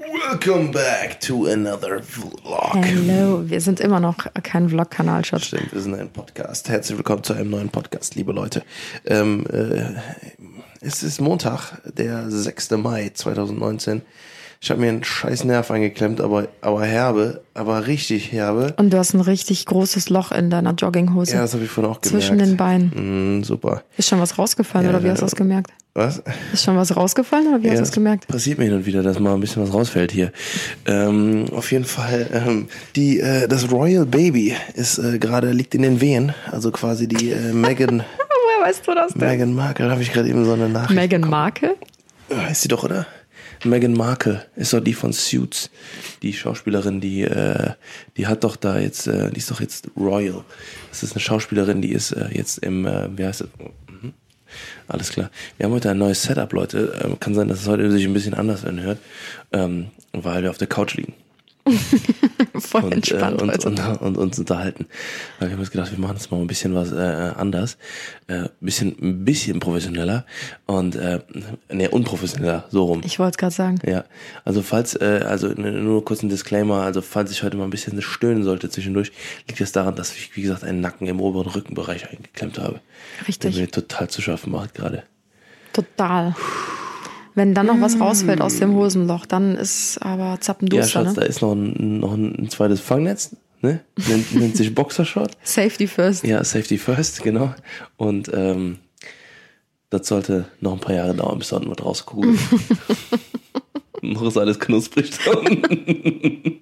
Welcome back to another vlog. Hallo, wir sind immer noch kein Vlog-Kanal, Schatz. Stimmt, wir sind ein Podcast. Herzlich willkommen zu einem neuen Podcast, liebe Leute. Ähm, äh, es ist Montag, der 6. Mai 2019. Ich habe mir einen scheiß Nerv eingeklemmt, aber, aber herbe, aber richtig herbe. Und du hast ein richtig großes Loch in deiner Jogginghose. Ja, das habe ich vorhin auch gemerkt. Zwischen den Beinen. Mm, super. Ist schon was rausgefallen Ja, oder wie hast du das gemerkt? Was? Ist schon was rausgefallen oder wie Ja, hast du es gemerkt? Passiert mir hin und wieder, dass mal ein bisschen was rausfällt hier. Ähm, auf jeden Fall, ähm, die, äh, das Royal Baby ist äh, gerade liegt in den Wehen. Also quasi die äh, Meghan, Woher weißt du das denn? Meghan Markle, habe ich gerade eben so eine Nachricht. Meghan Markle? Heißt sie doch, oder? Meghan Markle ist doch die von Suits, die Schauspielerin, die äh, die hat doch da jetzt, äh, die ist doch jetzt Royal. Das ist eine Schauspielerin, die ist äh, jetzt im, äh, wie heißt es? Alles klar. Wir haben heute ein neues Setup, Leute. Ähm, kann sein, dass es heute sich ein bisschen anders anhört, ähm, weil wir auf der Couch liegen Voll und, äh, entspannt und, heute. und, und uns unterhalten. Weil wir haben uns gedacht, wir machen jetzt mal ein bisschen was äh, anders, äh, bisschen ein bisschen professioneller und äh, ne unprofessioneller so rum. ich wollte es gerade sagen. Ja, also falls, äh, also nur kurz ein Disclaimer, also falls ich heute mal ein bisschen stöhnen sollte zwischendurch, liegt es daran, dass ich, wie gesagt, einen Nacken im oberen Rückenbereich eingeklemmt habe. Der Richtig. mir total zu schaffen macht gerade. Total. Wenn dann noch was rausfällt aus dem Hosenloch, dann ist aber Ja, zappenduster, Schatz, da ne? ist noch ein, noch ein zweites Fangnetz, ne? Nennt, nennt sich Boxershot. Safety first. Ja, Safety First, genau. Und ähm, das sollte noch ein paar Jahre dauern, bis da unten was rauskugelt. noch ist alles knusprig da unten.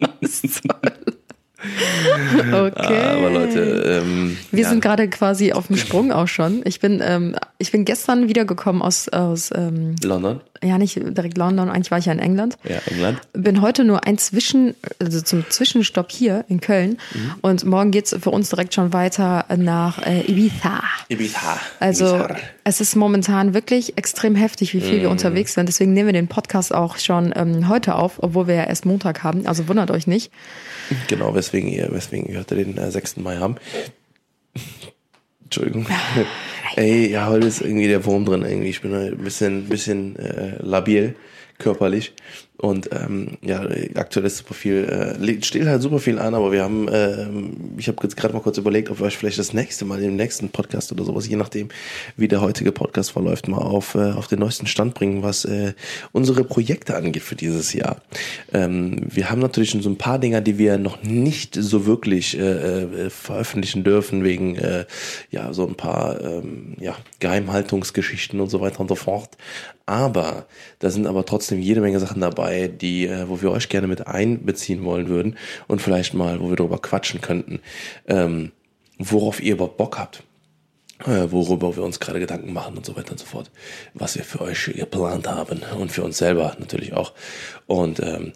Okay. Aber Leute, ähm, Wir ja, sind gerade quasi auf dem Sprung auch schon. Ich bin, ähm, ich bin gestern wiedergekommen aus, aus ähm, London, ja nicht direkt London, eigentlich war ich ja in England. ja, England. Bin heute nur ein Zwischen, also zum Zwischenstopp hier in Köln. Mhm. Und morgen geht's für uns direkt schon weiter nach äh, Ibiza. Ibiza. Also Ibiza. Es ist momentan wirklich extrem heftig, wie Mhm. viel wir unterwegs sind. Deswegen nehmen wir den Podcast auch schon ähm, heute auf, obwohl wir ja erst Montag haben. Also wundert euch nicht. Genau, weswegen ihr, weswegen wir heute den äh, 6. Mai haben. Entschuldigung. Ey, ja, heute ist irgendwie der Wurm drin irgendwie. Ich bin ein bisschen, bisschen äh, labil, körperlich. Und ähm, ja, aktuell ist super viel, äh, steht halt super viel an, aber wir haben, ähm, ich habe jetzt gerade mal kurz überlegt, ob wir euch vielleicht das nächste Mal im nächsten Podcast oder sowas, je nachdem, wie der heutige Podcast verläuft, mal auf, äh, auf den neuesten Stand bringen, was äh, unsere Projekte angeht für dieses Jahr. Ähm, wir haben natürlich schon so ein paar Dinger, die wir noch nicht so wirklich äh, äh, veröffentlichen dürfen, wegen äh, ja so ein paar ähm, ja, Geheimhaltungsgeschichten und so weiter und so fort. Aber da sind aber trotzdem jede Menge Sachen dabei, die, äh, wo wir euch gerne mit einbeziehen wollen würden und vielleicht mal, wo wir darüber quatschen könnten, ähm, worauf ihr überhaupt Bock habt äh, worüber wir uns gerade Gedanken machen und so weiter und so fort, was wir für euch geplant haben und für uns selber natürlich auch. Und ähm,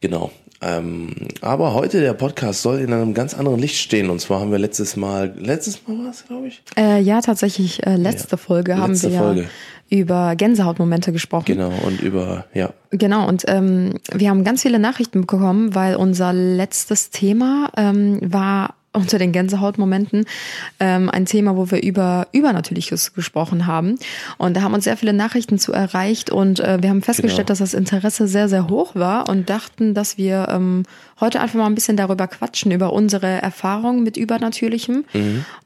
genau. Ähm, aber heute der Podcast soll in einem ganz anderen Licht stehen. Und zwar haben wir letztes Mal, letztes Mal war es, glaube ich. Äh, ja, tatsächlich, äh, letzte Ja, Folge haben letzte wir Folge. Über Gänsehautmomente gesprochen. Genau. Und über, ja, Genau, und ähm, wir haben ganz viele Nachrichten bekommen, weil unser letztes Thema ähm, war unter den Gänsehautmomenten ähm, ein Thema, wo wir über Übernatürliches gesprochen haben. Und da haben uns sehr viele Nachrichten zu erreicht und äh, wir haben festgestellt, Genau. dass das Interesse sehr, sehr hoch war und dachten, dass wir ähm, heute einfach mal ein bisschen darüber quatschen, über unsere Erfahrungen mit Übernatürlichem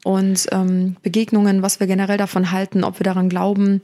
und ähm, Begegnungen, was wir generell davon halten, ob wir daran glauben.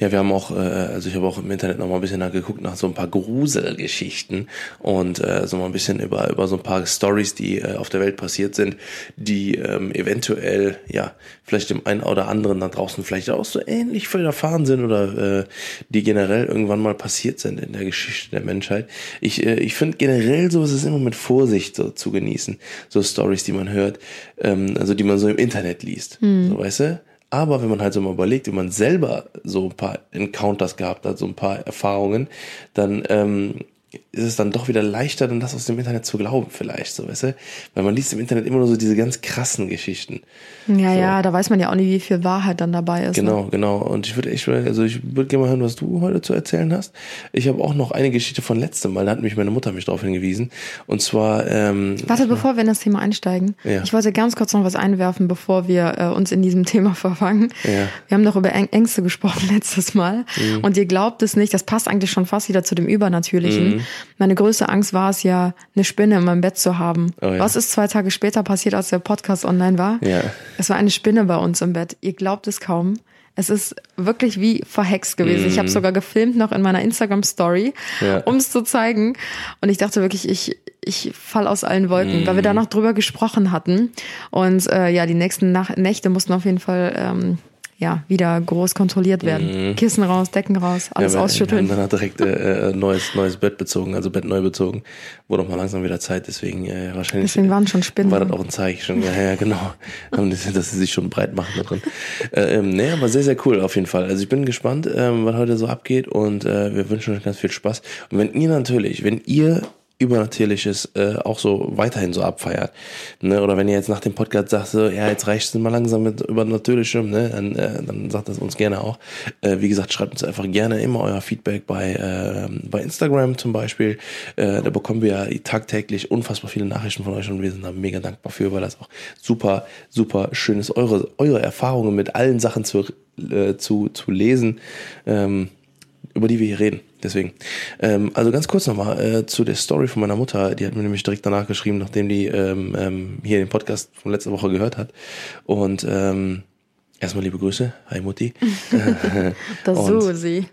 Ja, wir haben auch, äh, also ich habe auch im Internet noch mal ein bisschen nachgeguckt nach so ein paar Gruselgeschichten und äh, so mal ein bisschen über über so ein paar Stories, die äh, auf der Welt passiert sind, die ähm, eventuell ja vielleicht dem einen oder anderen da draußen vielleicht auch so ähnlich widerfahren sind oder äh, die generell irgendwann mal passiert sind in der Geschichte der Menschheit. Ich äh, ich finde generell sowas ist immer mit Vorsicht so zu genießen, so Stories, die man hört, ähm, also die man so im Internet liest, so weißt du. Aber wenn man halt so mal überlegt, wenn man selber so ein paar Encounters gehabt hat, so ein paar Erfahrungen, dann ähm, ist es dann doch wieder leichter, dann das aus dem Internet zu glauben, vielleicht, so, weißt du? Weil man liest im Internet immer nur so diese ganz krassen Geschichten. Ja, ja, da weiß man ja auch nicht, wie viel Wahrheit dann dabei ist. Ne? Genau, genau. Und ich würde echt, also ich würde gerne mal hören, was du heute zu erzählen hast. Ich habe auch noch eine Geschichte von letztem Mal, da hat mich meine Mutter mich darauf hingewiesen. Und zwar, ähm, Warte, bevor wir in das Thema einsteigen. Ja. Ich wollte ganz kurz noch was einwerfen, bevor wir äh, uns in diesem Thema verfangen. Ja. Wir haben doch über Äng Ängste gesprochen letztes Mal. Mhm. Und ihr glaubt es nicht, das passt eigentlich schon fast wieder zu dem Übernatürlichen. Meine größte Angst war es ja, eine Spinne in meinem Bett zu haben. Oh ja. Was ist zwei Tage später passiert, als der Podcast online war? Ja. Es war eine Spinne bei uns im Bett. Ihr glaubt es kaum. Es ist wirklich wie verhext gewesen. Ich habe sogar gefilmt noch in meiner Instagram-Story, Mhm. Ja. um es zu zeigen. Und ich dachte wirklich, ich, ich fall aus allen Wolken, weil wir da noch drüber gesprochen hatten. Und äh, ja, die nächsten Nach Nächte mussten auf jeden Fall ähm, ja wieder groß kontrolliert werden. Kissen raus, Decken raus, alles Mhm. Ja, ausschütteln. Dann direkt äh, äh, neues, neues Bett bezogen, also Bett neu bezogen. Wurde auch mal langsam wieder Zeit, deswegen äh, wahrscheinlich. Deswegen waren schon Spinnen. War das auch ein Zeichen schon. Ja, ja, genau. Dass sie sich schon breit machen da drin. Äh, ähm, nee, aber sehr, sehr cool auf jeden Fall. Also ich bin gespannt, ähm, was heute so abgeht und äh, wir wünschen euch ganz viel Spaß. Und wenn ihr natürlich, wenn ihr Übernatürliches äh, auch so weiterhin so abfeiert. Ne? Oder wenn ihr jetzt nach dem Podcast sagt, so, ja, jetzt reicht es mal langsam mit Übernatürlichem, ne? dann, äh, dann sagt das uns gerne auch. Äh, wie gesagt, schreibt uns einfach gerne immer euer Feedback bei, äh, bei Instagram zum Beispiel. Äh, da bekommen wir ja tagtäglich unfassbar viele Nachrichten von euch und wir sind da mega dankbar für, weil das auch super, super schön ist, eure, eure Erfahrungen mit allen Sachen zu, äh, zu, zu lesen. Ähm, über die wir hier reden. Deswegen. Ähm, also ganz kurz nochmal äh, zu der Story von meiner Mutter. Die hat mir nämlich direkt danach geschrieben, nachdem die ähm, ähm, hier den Podcast von letzter Woche gehört hat. Und ähm, erstmal liebe Grüße. Hi Mutti. Das Und- Susi.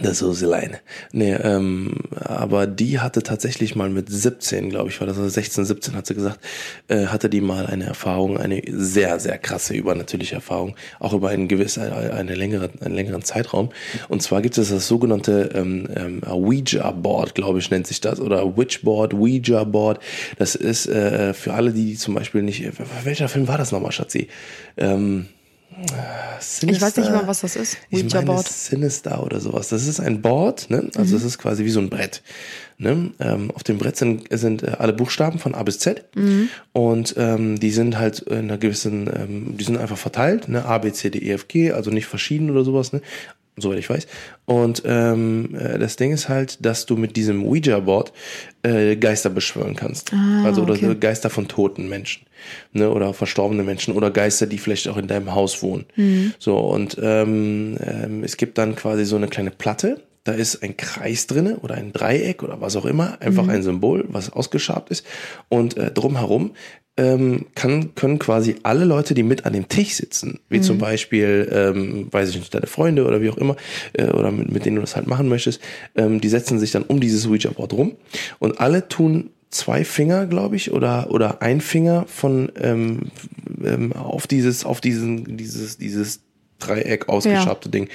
Das Suselein. Nee, ähm, aber die hatte tatsächlich mal mit 17, glaube ich, war das also 16, 17, hat sie gesagt, äh, hatte die mal eine Erfahrung, eine sehr, sehr krasse übernatürliche Erfahrung, auch über einen gewissen, eine, eine längere, einen längeren Zeitraum. Und zwar gibt es das sogenannte ähm, ähm, Ouija-Board, glaube ich, nennt sich das, oder Witchboard, Ouija-Board. Das ist äh, für alle, die zum Beispiel nicht, welcher Film war das nochmal, Schatzi? Ähm, Ich weiß nicht Sinister? mal, was das ist. Ich meine. Sinister oder sowas. Das ist ein Board, ne? Also es ist quasi wie so ein Brett. Ne? Ähm, auf dem Brett sind, sind äh, alle Buchstaben von A bis Z und ähm, die sind halt in einer gewissen, ähm, die sind einfach verteilt, ne? A, B, C, D, E, F, G, also nicht verschieden oder sowas, ne? Soweit ich weiß. Und ähm, äh, das Ding ist halt, dass du mit diesem Ouija-Board äh, Geister beschwören kannst. also oder okay. Geister von toten Menschen. Ne, oder verstorbene Menschen oder Geister, die vielleicht auch in deinem Haus wohnen. So, und ähm, ähm, es gibt dann quasi so eine kleine Platte, da ist ein Kreis drinne oder ein Dreieck oder was auch immer, einfach ein Symbol, was ausgeschabt ist. Und äh, drumherum ähm, kann, können quasi alle Leute, die mit an dem Tisch sitzen, wie zum Beispiel, ähm, weiß ich nicht, deine Freunde oder wie auch immer, äh, oder mit, mit denen du das halt machen möchtest, ähm, die setzen sich dann um dieses Ouija-Board rum und alle tun zwei Finger, glaube ich, oder oder ein Finger von ähm, ähm, auf dieses auf diesen dieses dieses Dreieck ausgeschabte Ding.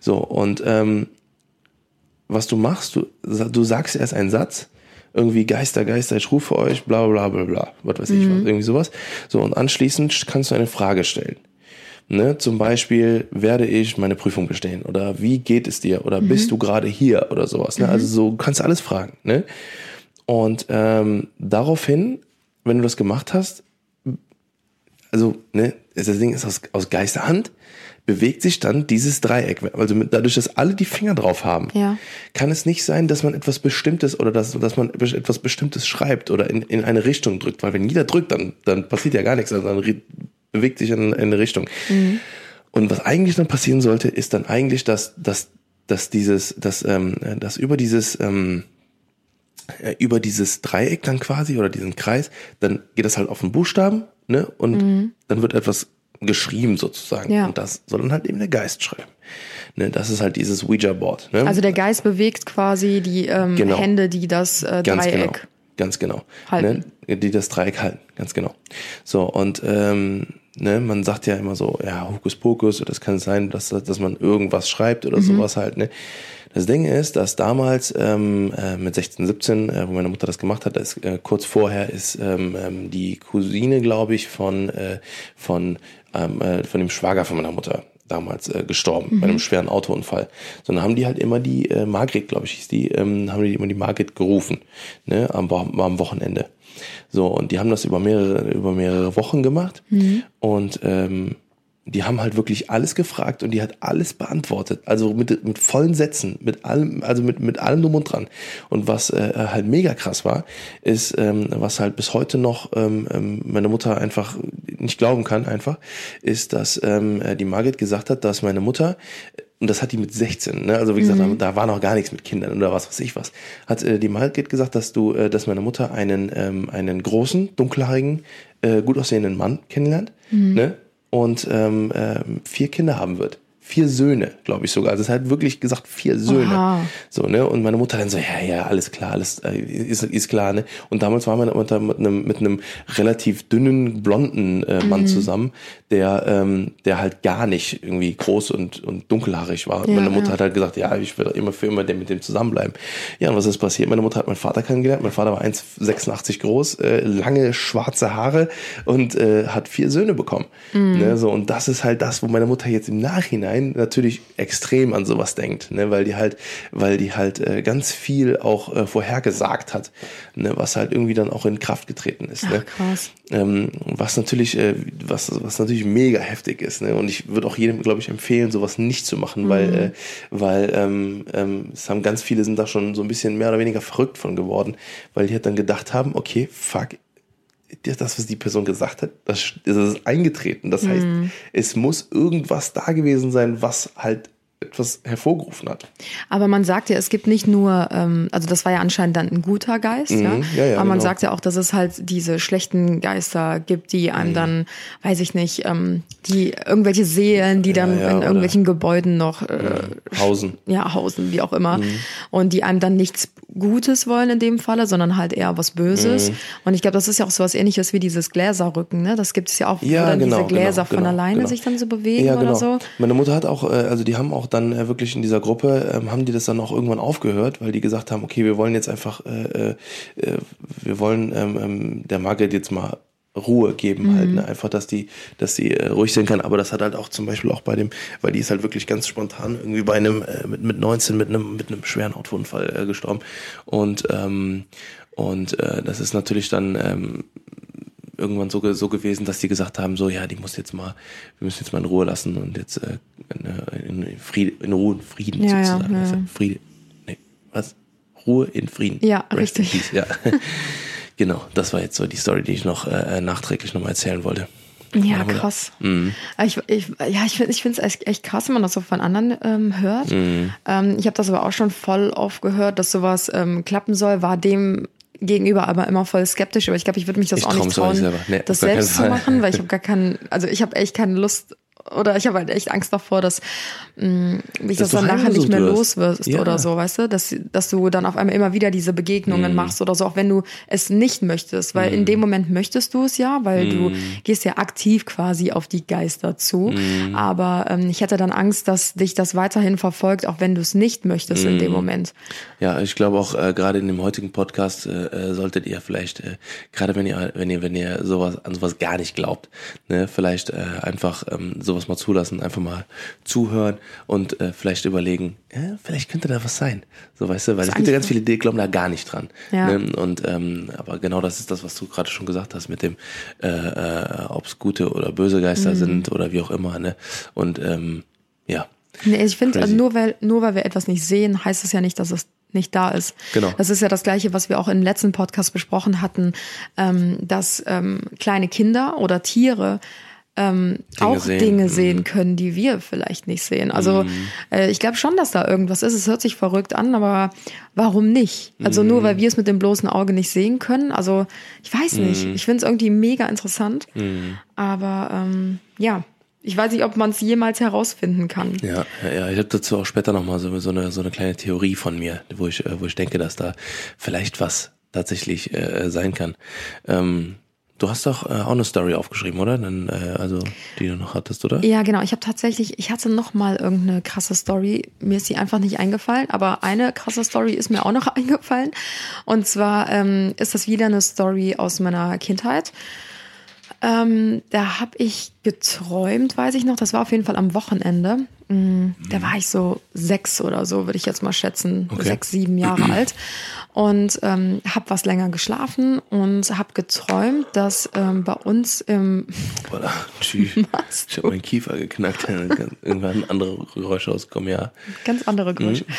So und ähm, was du machst, du du sagst erst einen Satz, irgendwie Geister, Geister, ich rufe euch, bla bla bla bla, was weiß ich was, irgendwie sowas. So und anschließend kannst du eine Frage stellen. Ne, zum Beispiel, werde ich meine Prüfung bestehen? Oder wie geht es dir? Oder bist du gerade hier? Oder sowas. Ne? Also so kannst du alles fragen. Ne? Und ähm, daraufhin, wenn du das gemacht hast, also ne, das Ding ist aus, aus Geisterhand, bewegt sich dann dieses Dreieck. Also mit, dadurch, dass alle die Finger drauf haben, Ja. kann es nicht sein, dass man etwas Bestimmtes oder dass, dass man etwas Bestimmtes schreibt oder in, in eine Richtung drückt. Weil wenn jeder drückt, dann, dann passiert ja gar nichts. Also dann bewegt sich in, in eine Richtung. Und was eigentlich dann passieren sollte, ist dann eigentlich, dass, dass, dass dieses, dass, ähm, dass über dieses, ähm, äh, über dieses Dreieck dann quasi oder diesen Kreis, dann geht das halt auf den Buchstaben, ne? Und dann wird etwas geschrieben sozusagen. Ja. Und das soll dann halt eben der Geist schreiben. Ne? Das ist halt dieses Ouija-Board. Ne? Also der Geist bewegt quasi die ähm, Genau. Hände, die das äh, Ganz genau. Dreieck. Ganz genau. Halten. Ne? Die das Dreieck halten. Ganz genau. So, und ähm, ne, man sagt ja immer so, ja, Hokuspokus, das kann sein, dass, dass man irgendwas schreibt Mhm. oder sowas halt. Ne? Das Ding ist, dass damals ähm, äh, mit 16, 17, äh, wo meine Mutter das gemacht hat, ist, äh, kurz vorher ist ähm, ähm, die Cousine, glaube ich, von, äh, von, ähm, äh, von dem Schwager von meiner Mutter damals äh, gestorben bei einem schweren Autounfall. So, dann haben die halt immer die äh, Margret, glaube ich, hieß die, ähm, haben die immer die Margret gerufen, ne, am, am Wochenende. So, und die haben das über mehrere, über mehrere Wochen gemacht. Und ähm, die haben halt wirklich alles gefragt und die hat alles beantwortet. Also mit, mit vollen Sätzen, mit allem, also mit, mit allem drum und dran. Und was äh, halt mega krass war, ist, ähm, was halt bis heute noch ähm, ähm, meine Mutter einfach nicht glauben kann, einfach, ist, dass ähm, äh, die Margit gesagt hat, dass meine Mutter und das hat die mit 16, ne? also wie gesagt, mhm. da, da, war noch gar nichts mit Kindern oder was weiß ich was, hat äh, die Margit gesagt, dass du, äh, dass meine Mutter einen, ähm, einen großen, dunkelhaarigen, äh, gut aussehenden Mann kennenlernt mhm. ne? Und ähm, äh, vier Kinder haben wird vier Söhne, glaube ich sogar. Also es hat wirklich gesagt vier Söhne. Aha. So, ne? Und meine Mutter dann so, ja, ja, alles klar, alles äh, ist, ist klar, ne? Und damals war meine Mutter mit einem, mit einem relativ dünnen, blonden äh, Mann mhm. zusammen, der, ähm, der halt gar nicht irgendwie groß und, und dunkelhaarig war. Ja, meine Mutter ja. hat halt gesagt, ja, ich will immer für immer mit dem zusammenbleiben. Ja, und was ist passiert? Meine Mutter hat meinen Vater kennengelernt. Mein Vater war 1,86 groß, äh, lange schwarze Haare und äh, hat vier Söhne bekommen. Mhm. Ne? So, und das ist halt das, wo meine Mutter jetzt im Nachhinein Nachhinein natürlich extrem an sowas denkt, ne, weil die halt, weil die halt äh, ganz viel auch äh, vorhergesagt hat, ne, was halt irgendwie dann auch in Kraft getreten ist. Ne? Ach, krass. Ähm, was natürlich, äh, was, was natürlich mega heftig ist. Ne? Und ich würde auch jedem, glaube ich, empfehlen, sowas nicht zu machen, mhm. weil, äh, weil ähm, ähm, es haben ganz viele sind da schon so ein bisschen mehr oder weniger verrückt von geworden, weil die halt dann gedacht haben, okay, fuck, das, was die Person gesagt hat, das, das ist eingetreten. Das heißt, mhm. es muss irgendwas da gewesen sein, was halt etwas hervorgerufen hat. Aber man sagt ja, es gibt nicht nur, ähm, also das war ja anscheinend dann ein guter Geist, mhm, ja? ja, ja aber man genau. sagt ja auch, dass es halt diese schlechten Geister gibt, die einem mhm. dann, weiß ich nicht, ähm, die irgendwelche Seelen, die dann in irgendwelchen Gebäuden noch äh, hausen. Ja, hausen, wie auch immer. Mhm. Und die einem dann nichts Gutes wollen in dem Falle, sondern halt eher was Böses. Mhm. Und ich glaube, das ist ja auch so was ähnliches wie dieses Gläserrücken, ne? Das gibt es ja auch, wo dann genau, diese Gläser genau, von genau, alleine genau. sich dann so bewegen ja, genau. oder so. Meine Mutter hat auch, äh, also die haben auch dann äh, wirklich in dieser Gruppe, ähm, haben die das dann auch irgendwann aufgehört, weil die gesagt haben, okay, wir wollen jetzt einfach, äh, äh, wir wollen ähm, ähm, der Margret jetzt mal Ruhe geben halt, mhm. halt, ne? einfach, dass die, dass die äh, ruhig sein kann. Aber das hat halt auch zum Beispiel auch bei dem, weil die ist halt wirklich ganz spontan irgendwie bei einem äh, mit mit 19 mit einem mit einem schweren Autounfall äh, gestorben und ähm, und äh, das ist natürlich dann ähm, irgendwann so, so gewesen, dass die gesagt haben, so ja, die muss jetzt mal, wir müssen jetzt mal in Ruhe lassen und jetzt äh, in, in, Friede, in Ruhe und Frieden ja, sozusagen. Ja, ja. Friede, nee, was? Ruhe in Frieden. Ja, Rest richtig. ja. Genau, das war jetzt so die Story, die ich noch äh, nachträglich nochmal erzählen wollte. Ja, krass. Mhm. Ich, ich, ja, ich finde ich finde es echt krass, wenn man das so von anderen ähm, hört. Mhm. Ähm, ich habe das aber auch schon voll oft gehört, dass sowas ähm, klappen soll, war dem gegenüber aber immer voll skeptisch, aber ich glaube, ich würde mich das ich auch nicht trauen, nee, das selbst zu machen, weil ich habe gar keinen, also ich habe echt keine Lust oder ich habe halt echt Angst davor, dass mh, mm, ich das, das dann nachher nicht mehr los wirst ja. oder so, weißt du, dass, dass du dann auf einmal immer wieder diese Begegnungen mm. machst oder so, auch wenn du es nicht möchtest, weil mm. in dem Moment möchtest du es ja, weil mm. du gehst ja aktiv quasi auf die Geister zu, mm. aber ähm, ich hätte dann Angst, dass dich das weiterhin verfolgt, auch wenn du es nicht möchtest in dem. Moment. Ja, ich glaube auch äh, gerade in dem heutigen Podcast äh, äh, solltet ihr vielleicht äh, gerade wenn ihr wenn ihr wenn ihr sowas an sowas gar nicht glaubt, ne, vielleicht äh, einfach ähm, so sowas mal zulassen, einfach mal zuhören und äh, vielleicht überlegen, ja, vielleicht könnte da was sein. So weißt du, weil es gibt ja ganz viele, die glauben da gar nicht dran. Ja. Ne? Und ähm, aber genau das ist das, was du gerade schon gesagt hast mit dem, äh, äh, ob es gute oder böse Geister mhm. sind oder wie auch immer. Ne? Und ähm, ja. Nee, ich finde, also nur weil nur weil wir etwas nicht sehen, heißt es ja nicht, dass es nicht da ist. Genau. Das ist ja das Gleiche, was wir auch im letzten Podcast besprochen hatten, ähm, dass ähm, kleine Kinder oder Tiere ähm, Dinge auch sehen. Dinge sehen mhm. können, die wir vielleicht nicht sehen. Also mm. äh, ich glaube schon, dass da irgendwas ist. Es hört sich verrückt an, aber warum nicht? Also mm. nur weil wir es mit dem bloßen Auge nicht sehen können. Also ich weiß nicht. Mm. Ich finde es irgendwie mega interessant. Mhm. Aber ähm, ja, ich weiß nicht, ob man es jemals herausfinden kann. Ja, ja, ich habe dazu auch später nochmal so, so, eine, so eine kleine Theorie von mir, wo ich, äh, wo ich denke, dass da vielleicht was tatsächlich äh, sein kann. Ähm, Du hast doch äh, auch eine Story aufgeschrieben, oder? Dann, äh, also die du noch hattest, oder? Ja, genau. Ich habe tatsächlich, ich hatte noch mal irgendeine krasse Story. Mir ist die einfach nicht eingefallen, aber eine krasse Story ist mir auch noch eingefallen. Und zwar ähm, ist das wieder eine Story aus meiner Kindheit. Ähm, da habe ich geträumt, weiß ich noch. Das war auf jeden Fall am Wochenende. Mhm. Da war ich so sechs oder so, würde ich jetzt mal schätzen, okay. sechs, sieben Jahre alt und ähm, habe was länger geschlafen und habe geträumt, dass ähm, bei uns im Voilà, tschüss. ich habe meinen Kiefer geknackt, irgendwann andere Geräusche rauskommen, ja. Ganz andere Geräusche. Mhm.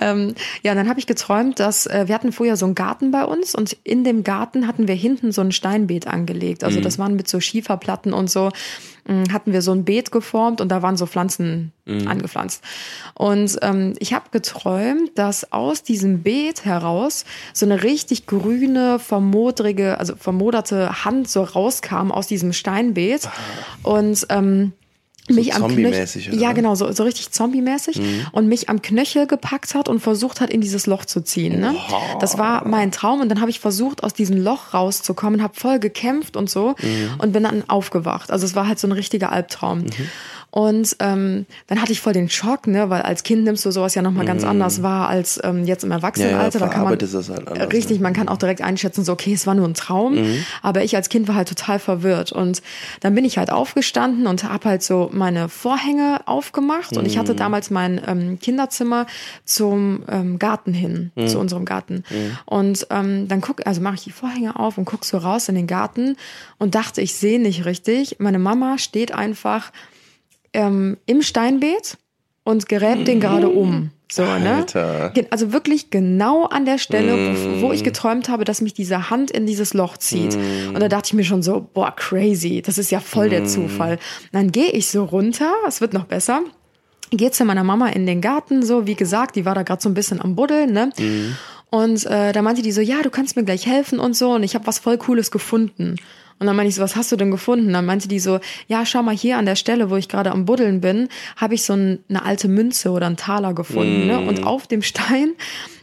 Ähm, ja, und dann habe ich geträumt, dass äh, wir hatten früher so einen Garten bei uns und in dem Garten hatten wir hinten so ein Steinbeet angelegt. Also mhm. das waren mit so Schieferplatten und so. Mh, hatten wir so ein Beet geformt und da waren so Pflanzen Mhm. angepflanzt. Und ähm, ich habe geträumt, dass aus diesem Beet heraus so eine richtig grüne, vermodrige, also vermoderte Hand so rauskam aus diesem Steinbeet und ähm, mich am Knöchel, oder? ja genau, so, so richtig zombie-mäßig und mich am Knöchel gepackt hat und versucht hat, in dieses Loch zu ziehen. Ne? Das war mein Traum und dann habe ich versucht, aus diesem Loch rauszukommen, habe voll gekämpft und so und bin dann aufgewacht. Also es war halt so ein richtiger Albtraum. Und ähm, dann hatte ich voll den Schock, ne, weil als Kind nimmst du sowas ja nochmal ganz anders wahr als ähm, jetzt im Erwachsenenalter. Ja, ja, da kann man das halt anders, richtig, ne? man kann auch direkt einschätzen, so okay, es war nur ein Traum, aber ich als Kind war halt total verwirrt. Und dann bin ich halt aufgestanden und habe halt so meine Vorhänge aufgemacht. Und ich hatte damals mein ähm, Kinderzimmer zum ähm, Garten hin, zu unserem Garten. Und ähm, dann guck, also mache ich die Vorhänge auf und guck so raus in den Garten und dachte, ich sehe nicht richtig. Meine Mama steht einfach ähm, im Steinbeet und gräbt den gerade um. So, ne? Alter. Ge- Also wirklich genau an der Stelle, wo, wo ich geträumt habe, dass mich diese Hand in dieses Loch zieht. Und da dachte ich mir schon so, boah, crazy, das ist ja voll der Zufall. Und dann gehe ich so runter, es wird noch besser. Gehe zu meiner Mama in den Garten, so wie gesagt, die war da gerade so ein bisschen am Buddeln, ne? Und äh, da meinte die so, ja, du kannst mir gleich helfen und so. Und ich habe was voll Cooles gefunden. Und dann meinte ich so, was hast du denn gefunden? Dann meinte die so, ja, schau mal hier an der Stelle, wo ich gerade am Buddeln bin, habe ich so ein, eine alte Münze oder einen Taler gefunden. Ne? Und auf dem Stein,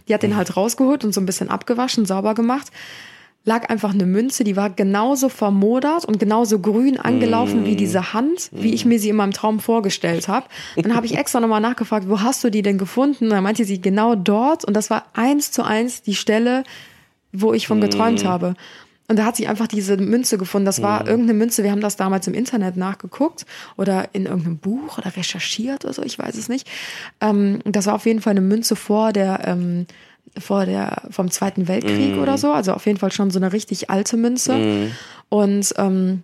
die hat den halt rausgeholt und so ein bisschen abgewaschen, sauber gemacht, lag einfach eine Münze, die war genauso vermodert und genauso grün angelaufen wie diese Hand, wie ich mir sie in meinem Traum vorgestellt habe. Dann habe ich extra nochmal nachgefragt, wo hast du die denn gefunden? Dann meinte sie genau dort und das war eins zu eins die Stelle, wo ich von geträumt habe. Und da hat sie einfach diese Münze gefunden. Das war irgendeine Münze. Wir haben das damals im Internet nachgeguckt oder in irgendeinem Buch oder recherchiert oder so. Ich weiß es nicht. Ähm, das war auf jeden Fall eine Münze vor der, ähm, vor der, vom Zweiten Weltkrieg oder so. Also auf jeden Fall schon so eine richtig alte Münze. Und, ähm,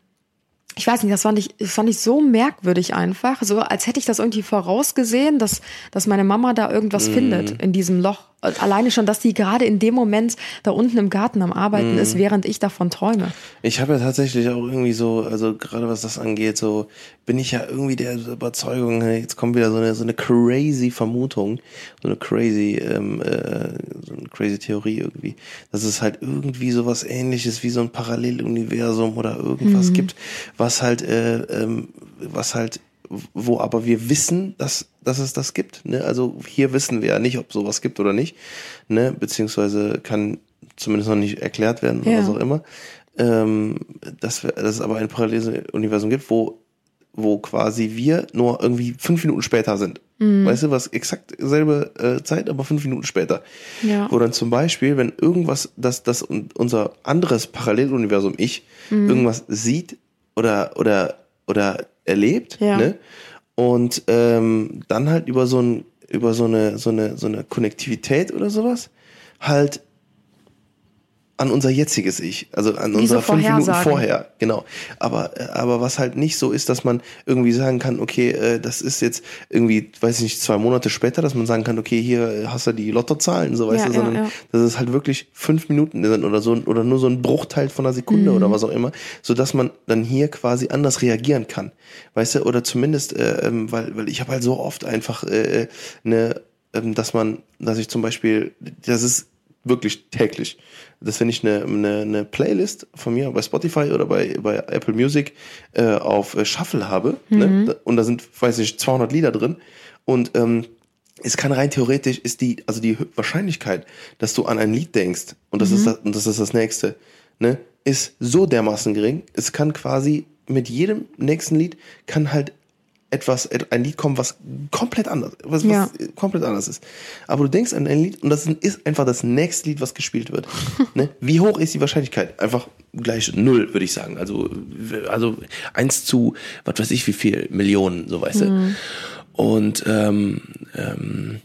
ich weiß nicht, das fand ich, das fand ich so merkwürdig einfach, so als hätte ich das irgendwie vorausgesehen, dass, dass meine Mama da irgendwas findet in diesem Loch. Alleine schon, dass die gerade in dem Moment da unten im Garten am Arbeiten ist, während ich davon träume. Ich habe ja tatsächlich auch irgendwie so, also gerade was das angeht, so bin ich ja irgendwie der Überzeugung, jetzt kommt wieder so eine so eine crazy Vermutung, so eine crazy, ähm, äh, so eine crazy Theorie irgendwie, dass es halt irgendwie so was Ähnliches wie so ein Paralleluniversum oder irgendwas gibt, was halt, äh, ähm, was halt wo aber wir wissen, dass, dass es das gibt. Ne? Also hier wissen wir ja nicht, ob sowas gibt oder nicht. Ne? Beziehungsweise kann zumindest noch nicht erklärt werden oder Ja. was auch immer. Ähm, dass, wir, dass es aber ein Paralleluniversum gibt, wo, wo quasi wir nur irgendwie fünf Minuten später sind. Weißt du, was exakt selbe äh, Zeit, aber fünf Minuten später. Ja. Wo dann zum Beispiel, wenn irgendwas, dass das un- unser anderes Paralleluniversum Ich irgendwas sieht oder oder oder erlebt, Ja. ne? Und ähm, dann halt über so ein über so eine so eine so eine Konnektivität oder sowas halt an unser jetziges Ich, also an Wie unser so fünf Minuten vorher, genau. Aber äh, aber was halt nicht so ist, dass man irgendwie sagen kann, okay, äh, das ist jetzt irgendwie, weiß ich nicht, zwei Monate später, dass man sagen kann, okay, hier äh, hast du die Lottozahlen, so weißt Ja, du, ja, sondern ja. dass es halt wirklich fünf Minuten sind oder so oder nur so ein Bruchteil von einer Sekunde Mhm. oder was auch immer, so dass man dann hier quasi anders reagieren kann, weißt du, oder zumindest, äh, ähm, weil weil ich habe halt so oft einfach äh, eine, ähm, dass man, dass ich zum Beispiel, das ist wirklich täglich, dass wenn ich eine, eine, eine Playlist von mir bei Spotify oder bei, bei Apple Music äh, auf Shuffle habe ne, und da sind, weiß ich, 200 Lieder drin. Und ähm, es kann rein theoretisch ist die, also die Wahrscheinlichkeit, dass du an ein Lied denkst und das ist das, und das ist das nächste, ne, ist so dermaßen gering. Es kann quasi mit jedem nächsten Lied kann halt etwas, et- ein Lied kommen, was komplett anders, was, was Ja. komplett anders ist. Aber du denkst an ein Lied und das ist einfach das nächste Lied, was gespielt wird. ne? Wie hoch ist die Wahrscheinlichkeit? Einfach gleich null, würde ich sagen. Also, also eins zu, was weiß ich, wie viel Millionen, so weißt du. Und ähm, ähm,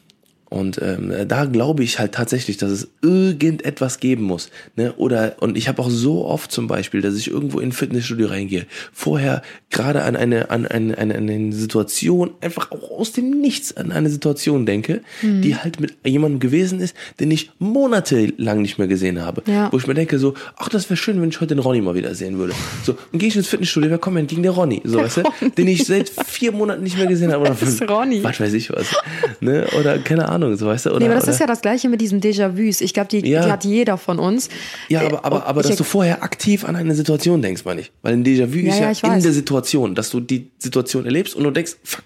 Und ähm, da glaube ich halt tatsächlich, dass es irgendetwas geben muss. Ne? Oder und ich habe auch so oft zum Beispiel, dass ich irgendwo in ein Fitnessstudio reingehe, vorher gerade an eine an eine, eine, eine Situation einfach auch aus dem Nichts an eine Situation denke, mhm. die halt mit jemandem gewesen ist, den ich monatelang nicht mehr gesehen habe. Ja. Wo ich mir denke so, ach, das wäre schön, wenn ich heute den Ronny mal wieder sehen würde. So und gehe ich ins Fitnessstudio, wer kommt denn gegen der Ronny? So, weißt du, den ich seit vier Monaten nicht mehr gesehen habe. Oder das ist Ronny. Was weiß ich was. Ne? Oder keine Ahnung. Ahnung, so weißt du? Oder, nee, aber das oder? ist ja das Gleiche mit diesen Déjà-vus. Ich glaube, die, ja. die, hat jeder von uns. Ja, aber, aber, aber dass du vorher aktiv an eine Situation denkst, meine ich. Weil ein Déjà-vu ja, ist ja, ja in weiß. der Situation, dass du die Situation erlebst und du denkst, fuck,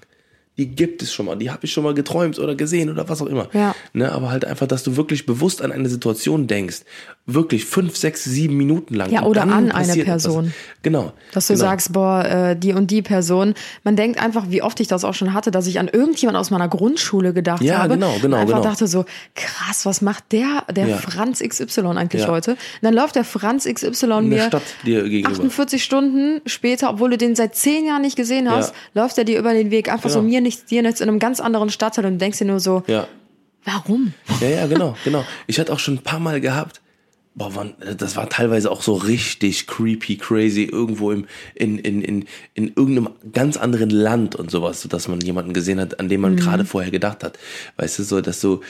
die gibt es schon mal, die habe ich schon mal geträumt oder gesehen oder was auch immer. Ja. Ne, aber halt einfach, dass du wirklich bewusst an eine Situation denkst, wirklich fünf, sechs, sieben Minuten lang. Ja, oder an eine Person. Etwas. Genau. Dass du genau. sagst, boah, äh, die und die Person. Man denkt einfach, wie oft ich das auch schon hatte, dass ich an irgendjemand aus meiner Grundschule gedacht ja, habe. Ja, genau, genau. Und einfach genau. dachte so, krass, was macht der, der ja. Franz XY eigentlich ja. heute? Und dann läuft der Franz XY in mir Stadt dir gegenüber. 48 Stunden später, obwohl du den seit zehn Jahren nicht gesehen hast, läuft er dir über den Weg. Einfach so mir nichts, dir nichts in einem ganz anderen Stadtteil und denkst dir nur so, ja. warum? Ja, ja, genau, genau. Ich hatte auch schon ein paar Mal gehabt, boah, man, das war teilweise auch so richtig creepy, crazy, irgendwo im, in, in, in, in irgendeinem ganz anderen Land und sowas, so dass man jemanden gesehen hat, an dem man mhm. gerade vorher gedacht hat. Weißt du, so, dass so,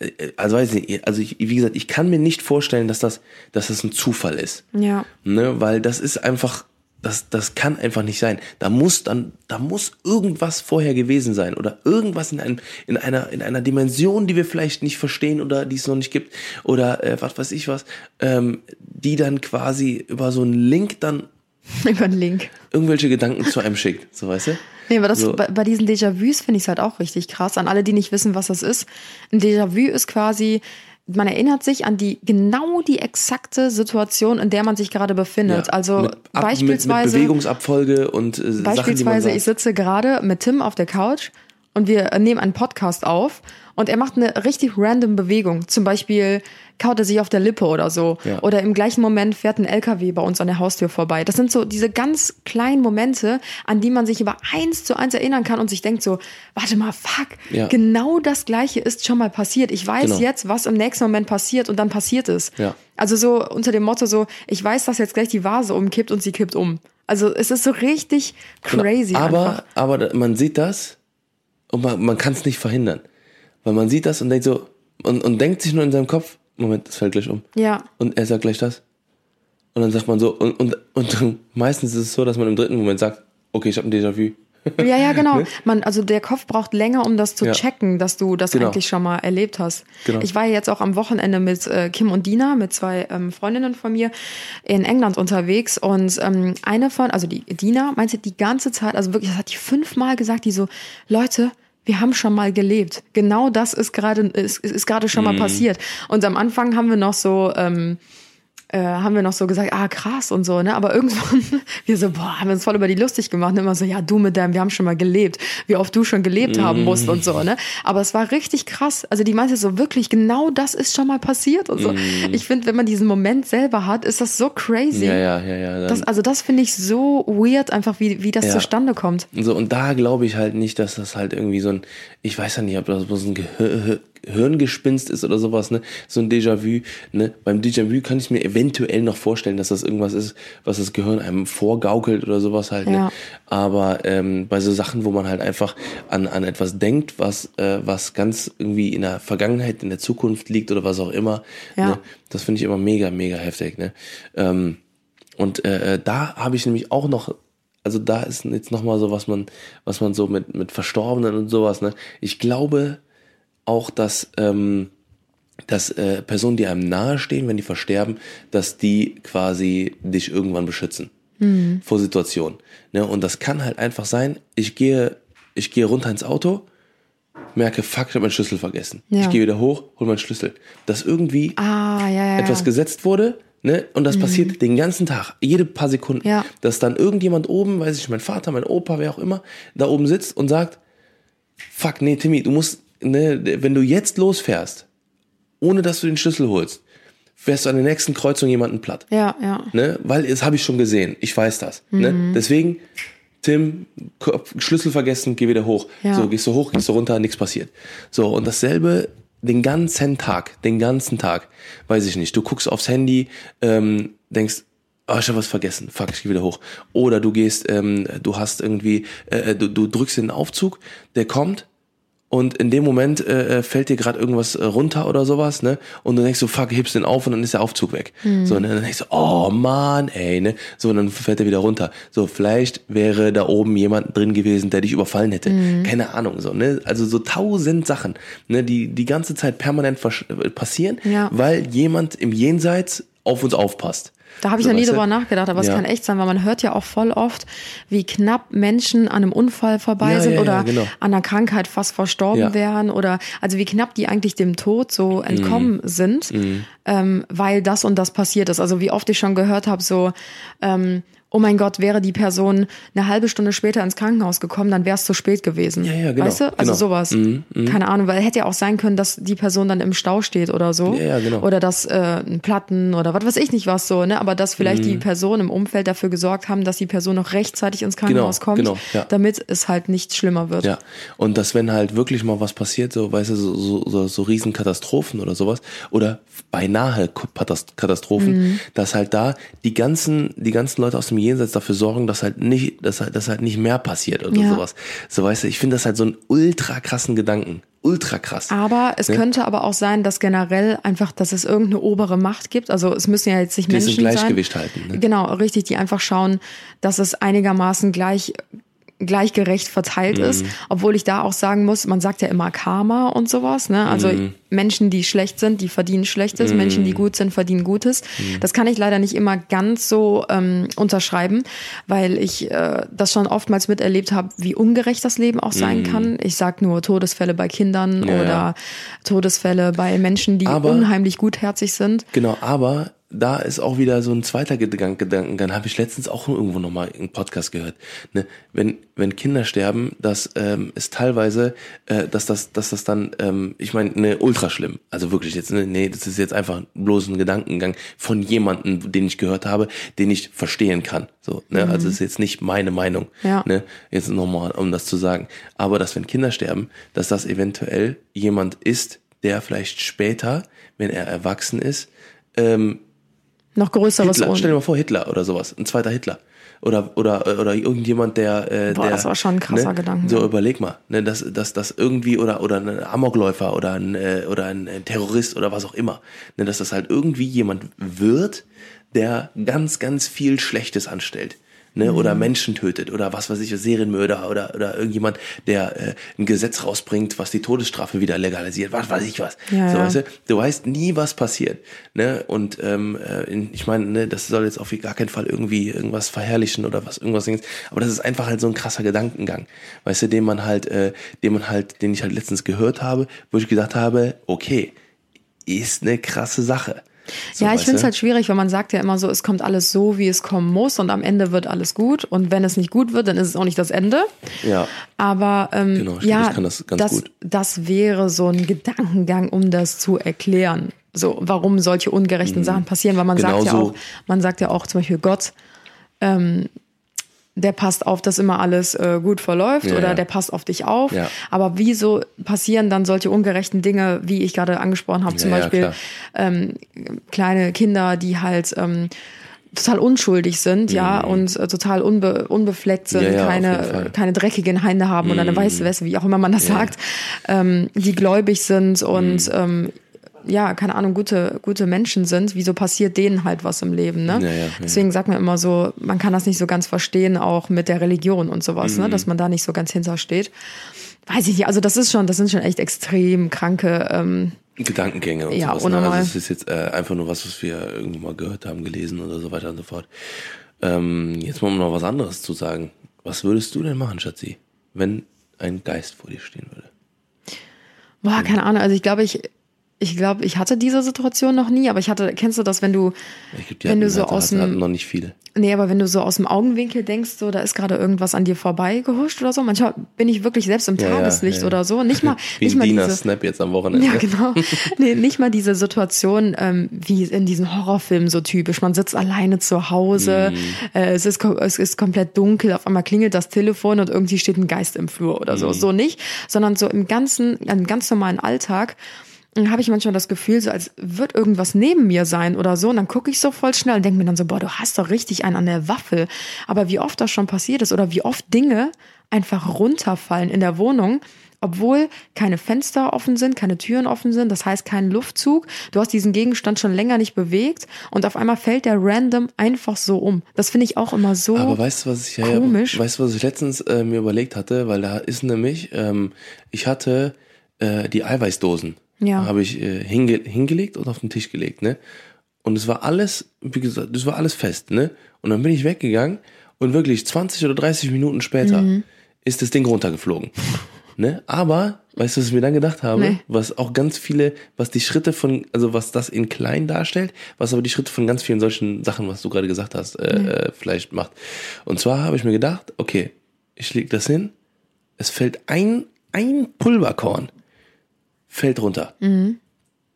äh, also weiß ich nicht, also ich, wie gesagt, ich kann mir nicht vorstellen, dass das, dass das ein Zufall ist. Ja. Ne, weil das ist einfach, das, das kann einfach nicht sein. Da muss dann, da muss irgendwas vorher gewesen sein oder irgendwas in, einem, in, einer, in einer Dimension, die wir vielleicht nicht verstehen oder die es noch nicht gibt oder äh, was weiß ich was, ähm, die dann quasi über so einen Link dann über einen Link irgendwelche Gedanken zu einem schickt, so weißt du? Nee, aber das, so. bei, bei diesen Déjà-vus finde ich es halt auch richtig krass. An alle, die nicht wissen, was das ist. Ein Déjà-vu ist quasi, man erinnert sich an die genau die exakte Situation, in der man sich gerade befindet. Ja, also mit, ab, beispielsweise mit, mit Bewegungsabfolge und äh, beispielsweise Sachen, ich sitze gerade mit Tim auf der Couch und wir nehmen einen Podcast auf und er macht eine richtig random Bewegung. Zum Beispiel kaut er sich auf der Lippe oder so. Ja. Oder im gleichen Moment fährt ein LKW bei uns an der Haustür vorbei. Das sind so diese ganz kleinen Momente, an die man sich über eins zu eins erinnern kann und sich denkt so, warte mal, fuck, ja. genau das Gleiche ist schon mal passiert. Ich weiß genau. jetzt, was im nächsten Moment passiert und dann passiert es. Ja. Also so unter dem Motto so, ich weiß, dass jetzt gleich die Vase umkippt und sie kippt um. Also es ist so richtig genau. crazy. Genau. Aber, einfach. aber man sieht das und man, man kann es nicht verhindern. Weil man sieht das und denkt so, und, und denkt sich nur in seinem Kopf, Moment, das fällt gleich um. Ja. Und er sagt gleich das. Und dann sagt man so, und, und, und meistens ist es so, dass man im dritten Moment sagt, okay, ich habe ein Déjà-vu. Ja, ja, genau. Ne? Man, also der Kopf braucht länger, um das zu ja. checken, dass du das genau. eigentlich schon mal erlebt hast. Genau. Ich war jetzt auch am Wochenende mit äh, Kim und Dina, mit zwei ähm, Freundinnen von mir, in England unterwegs. Und ähm, eine von, also die Dina, meinte die ganze Zeit, also wirklich, das hat die fünfmal gesagt, die so, Leute, wir haben schon mal gelebt. Genau das ist gerade ist, ist gerade schon mal mhm. passiert. Und am Anfang haben wir noch so ähm, äh, haben wir noch so gesagt, ah krass und so, ne? Aber irgendwann, wir so, boah, haben wir uns voll über die lustig gemacht. Und immer so, ja, du mit deinem, wir haben schon mal gelebt, wie oft du schon gelebt haben musst und so, ne? Aber es war richtig krass. Also die meinte so, wirklich, genau das ist schon mal passiert und so. Mm. Ich finde, wenn man diesen Moment selber hat, ist das so crazy. Ja, ja, ja, ja. Das, also das finde ich so weird, einfach wie, wie das ja. zustande kommt. So, und da glaube ich halt nicht, dass das halt irgendwie so ein, ich weiß ja nicht, ob das so ein Gehör, Hirngespinst ist oder sowas, ne? So ein Déjà-vu, ne? Beim Déjà-vu kann ich mir eventuell noch vorstellen, dass das irgendwas ist, was das Gehirn einem vorgaukelt oder sowas halt, ne? ja. ne? Aber ähm, bei so Sachen, wo man halt einfach an, an etwas denkt, was, äh, was ganz irgendwie in der Vergangenheit, in der Zukunft liegt oder was auch immer, ja. ne? Das finde ich immer mega, mega heftig, ne? Ähm, und äh, äh da habe ich nämlich auch noch also da ist jetzt nochmal so, was man, was man so mit, mit Verstorbenen und sowas, ne? Ich glaube, auch, dass, ähm, dass äh, Personen, die einem nahestehen, wenn die versterben, dass die quasi dich irgendwann beschützen mhm. vor Situationen. Ne? Und das kann halt einfach sein, ich gehe, ich gehe runter ins Auto, merke, fuck, ich habe meinen Schlüssel vergessen. Ja. Ich gehe wieder hoch, hol meinen Schlüssel. Dass irgendwie ah, ja, ja, etwas gesetzt wurde, ne? Und das mhm. passiert den ganzen Tag, jede paar Sekunden. Ja. Dass dann irgendjemand oben, weiß ich, mein Vater, mein Opa, wer auch immer, da oben sitzt und sagt, fuck, nee, Timmy, du musst ne, wenn du jetzt losfährst, ohne dass du den Schlüssel holst, fährst du an der nächsten Kreuzung jemanden platt. Ja, ja. Ne? Weil das habe ich schon gesehen. Ich weiß das. Ne? Mhm. Ne? Deswegen, Tim, Schlüssel vergessen, geh wieder hoch. Ja. So, gehst du hoch, gehst du runter, nichts passiert. So, und dasselbe den ganzen Tag, den ganzen Tag, weiß ich nicht, du guckst aufs Handy, ähm, denkst, oh, ich habe was vergessen, fuck, ich geh wieder hoch. Oder du gehst, ähm, du hast irgendwie, äh, du, du drückst den Aufzug, der kommt und in dem Moment äh, fällt dir gerade irgendwas äh, runter oder sowas, ne? Und du denkst so, fuck, hebst den auf und dann ist der Aufzug weg. Mhm. So, und dann denkst du, oh man, ey, ne? So, und dann fällt er wieder runter. So, vielleicht wäre da oben jemand drin gewesen, der dich überfallen hätte. Mhm. Keine Ahnung, so, ne? Also so tausend Sachen, ne? Die die ganze Zeit permanent passieren, ja. weil jemand im Jenseits auf uns aufpasst. Da habe ich so, noch nie drüber nachgedacht, aber es kann echt sein, weil man hört ja auch voll oft, wie knapp Menschen an einem Unfall vorbei ja, sind ja, oder ja, genau. an einer Krankheit fast verstorben wären oder also wie knapp die eigentlich dem Tod so entkommen mhm. sind, mhm. Ähm, weil das und das passiert ist. Also wie oft ich schon gehört habe, so ähm, oh mein Gott, wäre die Person eine halbe Stunde später ins Krankenhaus gekommen, dann wäre es zu spät gewesen. Ja, ja, genau. Weißt du? Also genau. sowas. Mhm, mh. Keine Ahnung, weil hätte ja auch sein können, dass die Person dann im Stau steht oder so. Ja, ja genau. Oder dass äh, Platten oder was weiß ich nicht was so, ne? Aber dass vielleicht mhm. die Person im Umfeld dafür gesorgt haben, dass die Person noch rechtzeitig ins Krankenhaus genau, kommt, genau, ja. damit es halt nicht schlimmer wird. Ja. Und dass wenn halt wirklich mal was passiert, so, weißt du, so, so, so, so Riesenkatastrophen oder sowas, oder beinahe Katastrophen, mhm. dass halt da die ganzen, die ganzen Leute aus dem Jenseits dafür sorgen, dass halt nicht, dass halt, dass halt nicht mehr passiert oder ja. sowas. So weißt du, ich finde das halt so einen ultra krassen Gedanken. Ultra krass. Aber es ne? könnte aber auch sein, dass generell einfach, dass es irgendeine obere Macht gibt. Also es müssen ja jetzt nicht die Menschen sein. Gleichgewicht sein. halten. Ne? Genau, richtig, die einfach schauen, dass es einigermaßen gleich gleichgerecht verteilt mhm. ist, obwohl ich da auch sagen muss, man sagt ja immer Karma und sowas, ne? Also mhm. Menschen, die schlecht sind, die verdienen Schlechtes, mhm. Menschen, die gut sind, verdienen Gutes. Mhm. Das kann ich leider nicht immer ganz so ähm, unterschreiben, weil ich äh, das schon oftmals miterlebt habe, wie ungerecht das Leben auch sein mhm. kann. Ich sag nur Todesfälle bei Kindern ja, oder ja. Todesfälle bei Menschen, die aber, unheimlich gutherzig sind. Genau, aber da ist auch wieder so ein zweiter Gedanken, dann habe ich letztens auch irgendwo nochmal im Podcast gehört. Ne? Wenn, wenn Kinder sterben, das ähm, ist teilweise, äh, dass das, dass das dann, ähm, ich meine, ne, ultra schlimm. Also wirklich jetzt, ne, nee, das ist jetzt einfach bloß ein Gedankengang von jemandem, den ich gehört habe, den ich verstehen kann. So, ne? Mhm. Also ist jetzt nicht meine Meinung. Ja. Ne? Jetzt nochmal, um das zu sagen. Aber dass wenn Kinder sterben, dass das eventuell jemand ist, der vielleicht später, wenn er erwachsen ist, ähm, noch größeres Hitler, Stell dir mal vor, Hitler oder sowas, ein zweiter Hitler. Oder, oder, oder irgendjemand, der, äh, Boah, der. das war schon ein krasser ne, Gedanke. So, überleg mal, ne, dass, dass, dass irgendwie, oder, oder ein Amokläufer oder ein, äh, oder ein Terrorist oder was auch immer, ne, dass das halt irgendwie jemand wird, der ganz, ganz viel Schlechtes anstellt ne, oder mhm. Menschen tötet oder was weiß ich, Serienmörder oder, oder irgendjemand, der äh, ein Gesetz rausbringt, was die Todesstrafe wieder legalisiert, was weiß ich was. Ja, so. Weißt du, du weißt nie, was passiert. Ne? Und ähm, äh, ich meine, ne, das soll jetzt auf gar keinen Fall irgendwie irgendwas verherrlichen oder was irgendwas Dings, aber das ist einfach halt so ein krasser Gedankengang, weißt du, den man halt, äh, den man halt, den ich halt letztens gehört habe, wo ich gedacht habe, okay, ist eine krasse Sache. So, ja, ich finde es halt schwierig, weil man sagt ja immer so, es kommt alles so, wie es kommen muss und am Ende wird alles gut. Und wenn es nicht gut wird, dann ist es auch nicht das Ende. Ja. Aber ähm, genau, ja, das, das, das, wäre so ein Gedankengang, um das zu erklären. So, warum solche ungerechten mhm. Sachen passieren, weil man genau sagt ja so. auch, man sagt ja auch zum Beispiel Gott, ähm, der passt auf, dass immer alles äh, gut verläuft ja, oder ja. der passt auf dich auf. Ja. Aber wieso passieren dann solche ungerechten Dinge, wie ich gerade angesprochen habe, zum Beispiel ähm, kleine Kinder, die halt ähm, total unschuldig sind, mhm. ja, und äh, total unbe unbefleckt sind, keine, keine dreckigen Hände haben mhm. oder eine weiße Weste, wie auch immer man das sagt, ähm, die gläubig sind und mhm. ähm, ja, keine Ahnung, gute, gute Menschen sind, wieso passiert denen halt was im Leben, ne? Ja, ja, Deswegen sagt man immer so, man kann das nicht so ganz verstehen, auch mit der Religion und sowas, ne? mhm. ne? Dass man da nicht so ganz hintersteht. Weiß ich nicht, also das ist schon, das sind schon echt extrem kranke ähm, Gedankengänge und ja, sowas. Ne? Also es ist jetzt äh, einfach nur was, was wir irgendwo mal gehört haben, gelesen oder so weiter und so fort. Ähm, jetzt mal noch was anderes zu sagen. Was würdest du denn machen, Schatzi, wenn ein Geist vor dir stehen würde? Boah, keine Ahnung. Also ich glaube, ich ich glaube, ich hatte diese Situation noch nie, aber ich hatte, kennst du das, wenn du, glaub, wenn du so hatte, aus dem, noch nicht viele. Nee, aber wenn du so aus dem Augenwinkel denkst, so, da ist gerade irgendwas an dir vorbei gehuscht oder so. Manchmal bin ich wirklich selbst im ja, Tageslicht ja, ja. oder so. Nicht mal, wie nicht mal Dina diese, Snap jetzt am Wochenende. Ja, genau. nee, nicht mal diese Situation, ähm, wie in diesen Horrorfilmen so typisch. Man sitzt alleine zu Hause, mm. äh, es ist, es ist komplett dunkel, auf einmal klingelt das Telefon und irgendwie steht ein Geist im Flur oder so. Mm. So nicht, sondern so im ganzen, im ganz normalen Alltag dann habe ich manchmal das Gefühl, so als wird irgendwas neben mir sein oder so. Und dann gucke ich so voll schnell und denke mir dann so, boah, du hast doch richtig einen an der Waffel. Aber wie oft das schon passiert ist oder wie oft Dinge einfach runterfallen in der Wohnung, obwohl keine Fenster offen sind, keine Türen offen sind, das heißt kein Luftzug. Du hast diesen Gegenstand schon länger nicht bewegt und auf einmal fällt der random einfach so um. Das finde ich auch immer so Aber weißt du, was ich, ja, komisch. weißt du, was ich letztens äh, mir überlegt hatte? Weil da ist nämlich, ähm, ich hatte äh, die Eiweißdosen, Ja. habe ich äh, hinge hingelegt und auf den Tisch gelegt, ne? Und es war alles, wie gesagt, das war alles fest, ne? Und dann bin ich weggegangen und wirklich 20 oder 30 Minuten später Mhm. ist das Ding runtergeflogen. Ne? Aber, weißt du, was ich mir dann gedacht habe? Nee. Was auch ganz viele, was die Schritte von, also was das in klein darstellt, was aber die Schritte von ganz vielen solchen Sachen, was du gerade gesagt hast, äh, äh, vielleicht macht. Und zwar habe ich mir gedacht, okay, ich leg das hin, es fällt ein, ein Pulverkorn, fällt runter.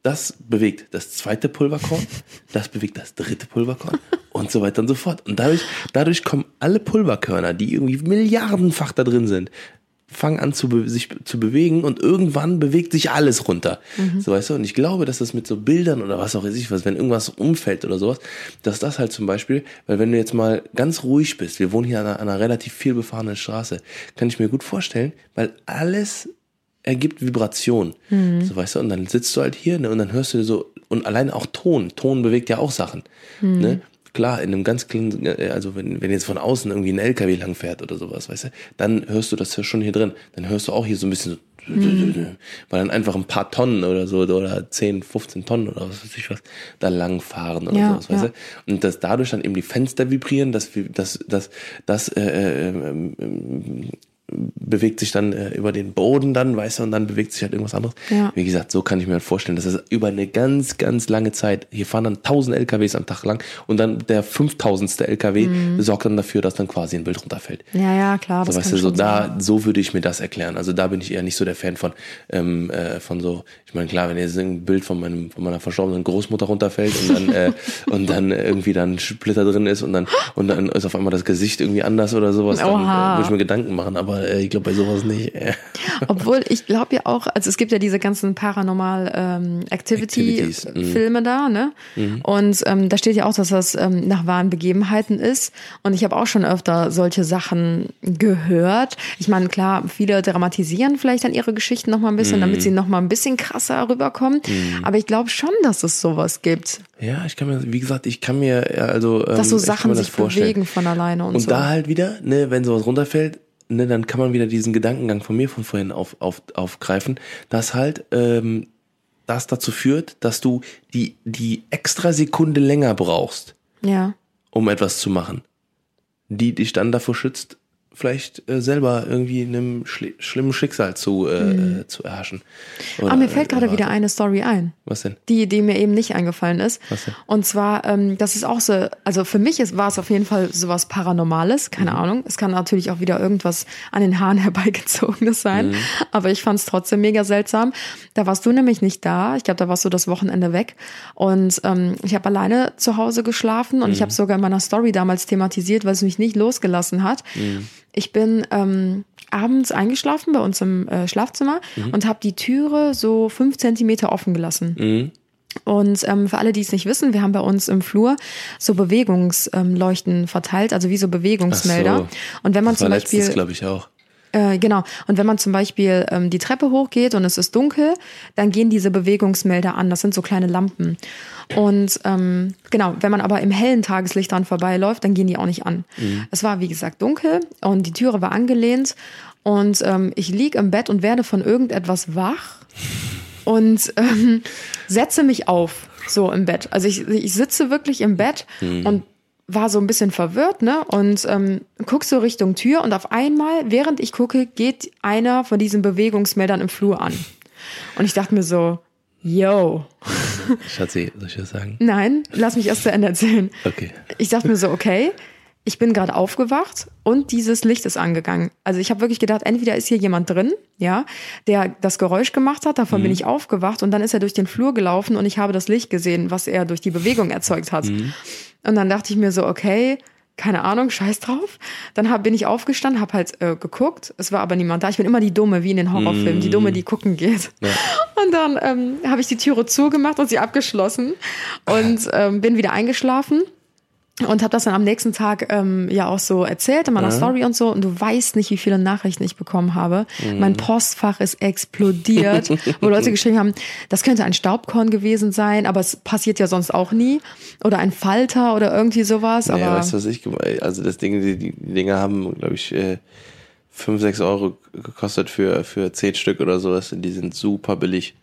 Das bewegt das zweite Pulverkorn, das bewegt das dritte Pulverkorn und so weiter und so fort. Und dadurch, dadurch kommen alle Pulverkörner, die irgendwie milliardenfach da drin sind, fangen an zu sich zu bewegen und irgendwann bewegt sich alles runter. So weißt du, und ich glaube, dass das mit so Bildern oder was auch weiß ich was, wenn irgendwas umfällt oder sowas, dass das halt zum Beispiel, weil wenn du jetzt mal ganz ruhig bist, wir wohnen hier an einer, an einer relativ viel befahrenen Straße, kann ich mir gut vorstellen, weil alles ergibt Vibration. So weißt du, und dann sitzt du halt hier ne, und dann hörst du so, und alleine auch Ton, Ton bewegt ja auch Sachen. Ne? Klar, in einem ganz kleinen, äh, also wenn, wenn jetzt von außen irgendwie ein LKW langfährt oder sowas, weißt du, dann hörst du das schon hier drin. Dann hörst du auch hier so ein bisschen so, weil dann einfach ein paar Tonnen oder so, oder 10, 15 Tonnen oder was weiß ich was, da langfahren oder Ja, sowas, weißt ja. du. Und dass dadurch dann eben die Fenster vibrieren, dass, wir- dass, dass, dass äh, äh, ähm, bewegt sich dann äh, über den Boden dann, weißt du, und dann bewegt sich halt irgendwas anderes. Ja. Wie gesagt, so kann ich mir halt vorstellen, dass es über eine ganz, ganz lange Zeit, hier fahren dann 1000 LKWs am Tag lang und dann der 5000. LKW sorgt dann dafür, dass dann quasi ein Bild runterfällt. Ja, ja, klar. So, weißt du, so da, sein. so würde ich mir das erklären. Also da bin ich eher nicht so der Fan von, ähm, äh, von so, ich meine, klar, wenn jetzt ein Bild von meinem, von meiner verstorbenen Großmutter runterfällt und dann, äh, und dann irgendwie dann Splitter drin ist und dann, und dann ist auf einmal das Gesicht irgendwie anders oder sowas, dann Oha. äh, würde ich mir Gedanken machen, aber äh, ich glaube bei sowas nicht. Obwohl ich glaube ja auch, also es gibt ja diese ganzen Paranormal ähm, Activity Activities, mhm. Da, ne? Und ähm, da steht ja auch, dass das ähm, nach wahren Begebenheiten ist. Und ich habe auch schon öfter solche Sachen gehört. Ich meine, klar, viele dramatisieren vielleicht dann ihre Geschichten noch mal ein bisschen, Mhm. damit sie noch mal ein bisschen krasser rüberkommen. Aber ich glaube schon, dass es sowas gibt, Ja, ich kann mir, wie gesagt, ich kann mir, äh, also, ähm, dass so kann Sachen sich vorstellen. bewegen von alleine und, Und so. da halt wieder, ne, wenn sowas runterfällt, ne, dann kann man wieder diesen Gedankengang von mir von vorhin auf, auf, aufgreifen, dass halt ähm, das dazu führt, dass du die, die extra Sekunde länger brauchst, ja. um etwas zu machen, die dich dann davor schützt, vielleicht äh, selber irgendwie einem schli schlimmen Schicksal zu, äh, äh, zu erhaschen. Oder, Aber Mhm. Ah, mir fällt gerade äh, wieder eine Story ein. Was denn? die, die mir eben nicht eingefallen ist. Was denn? Und zwar, ähm, das ist auch so, also für mich ist, war es auf jeden Fall sowas Paranormales, keine Mhm. Ahnung. Es kann natürlich auch wieder irgendwas an den Haaren herbeigezogenes sein, Mhm. aber ich fand es trotzdem mega seltsam. Da warst du nämlich nicht da. Ich glaube, da warst du das Wochenende weg. Und ähm, ich habe alleine zu Hause geschlafen und ich Mhm. habe sogar in meiner Story damals thematisiert, weil es mich nicht losgelassen hat. Mhm. Ich bin ähm, abends eingeschlafen bei uns im äh, Schlafzimmer Mhm. und habe die Türe so fünf Zentimeter offen gelassen. Und ähm, für alle, die es nicht wissen, wir haben bei uns im Flur so Bewegungsleuchten verteilt, also wie so Bewegungsmelder. So. Und wenn man Das zum Beispiel glaube ich, auch. Äh, genau. Und wenn man zum Beispiel ähm, die Treppe hochgeht und es ist dunkel, dann gehen diese Bewegungsmelder an. Das sind so kleine Lampen. Und ähm, genau, wenn man aber im hellen Tageslicht dran vorbeiläuft, dann gehen die auch nicht an. Es war, wie gesagt, dunkel und die Türe war angelehnt. Und ähm, ich lieg im Bett und werde von irgendetwas wach und ähm, setze mich auf, so im Bett. Also ich, ich sitze wirklich im Bett und war so ein bisschen verwirrt, ne? Und ähm, guck so Richtung Tür und auf einmal, während ich gucke, geht einer von diesen Bewegungsmeldern im Flur an. Und ich dachte mir so, yo, Schatzi, soll ich das sagen? nein, lass mich erst zu Ende erzählen. Okay. Ich dachte mir so, okay, ich bin gerade aufgewacht und dieses Licht ist angegangen. Also ich habe wirklich gedacht, entweder ist hier jemand drin, ja, der das Geräusch gemacht hat, davon bin ich aufgewacht und dann ist er durch den Flur gelaufen und ich habe das Licht gesehen, was er durch die Bewegung erzeugt hat. Und dann dachte ich mir so, okay, keine Ahnung, scheiß drauf. Dann hab, bin ich aufgestanden, habe halt äh, geguckt. Es war aber niemand da. Ich bin immer die Dumme, wie in den Horrorfilmen, die Dumme, die gucken geht. Ja. Und dann ähm, habe ich die Türe zugemacht und sie abgeschlossen und ähm, bin wieder eingeschlafen und habe das dann am nächsten Tag ähm, ja auch so erzählt in meiner ja. Story und so und du weißt nicht, wie viele Nachrichten ich bekommen habe. Mhm. Mein Postfach ist explodiert, wo Leute geschrieben haben, das könnte ein Staubkorn gewesen sein, aber es passiert ja sonst auch nie oder ein Falter oder irgendwie sowas. Naja, aber weißt du, was ich also das Ding, die, die Dinger haben, glaube ich, äh, 5, 6 Euro gekostet für für zehn Stück oder sowas. Die sind super billig.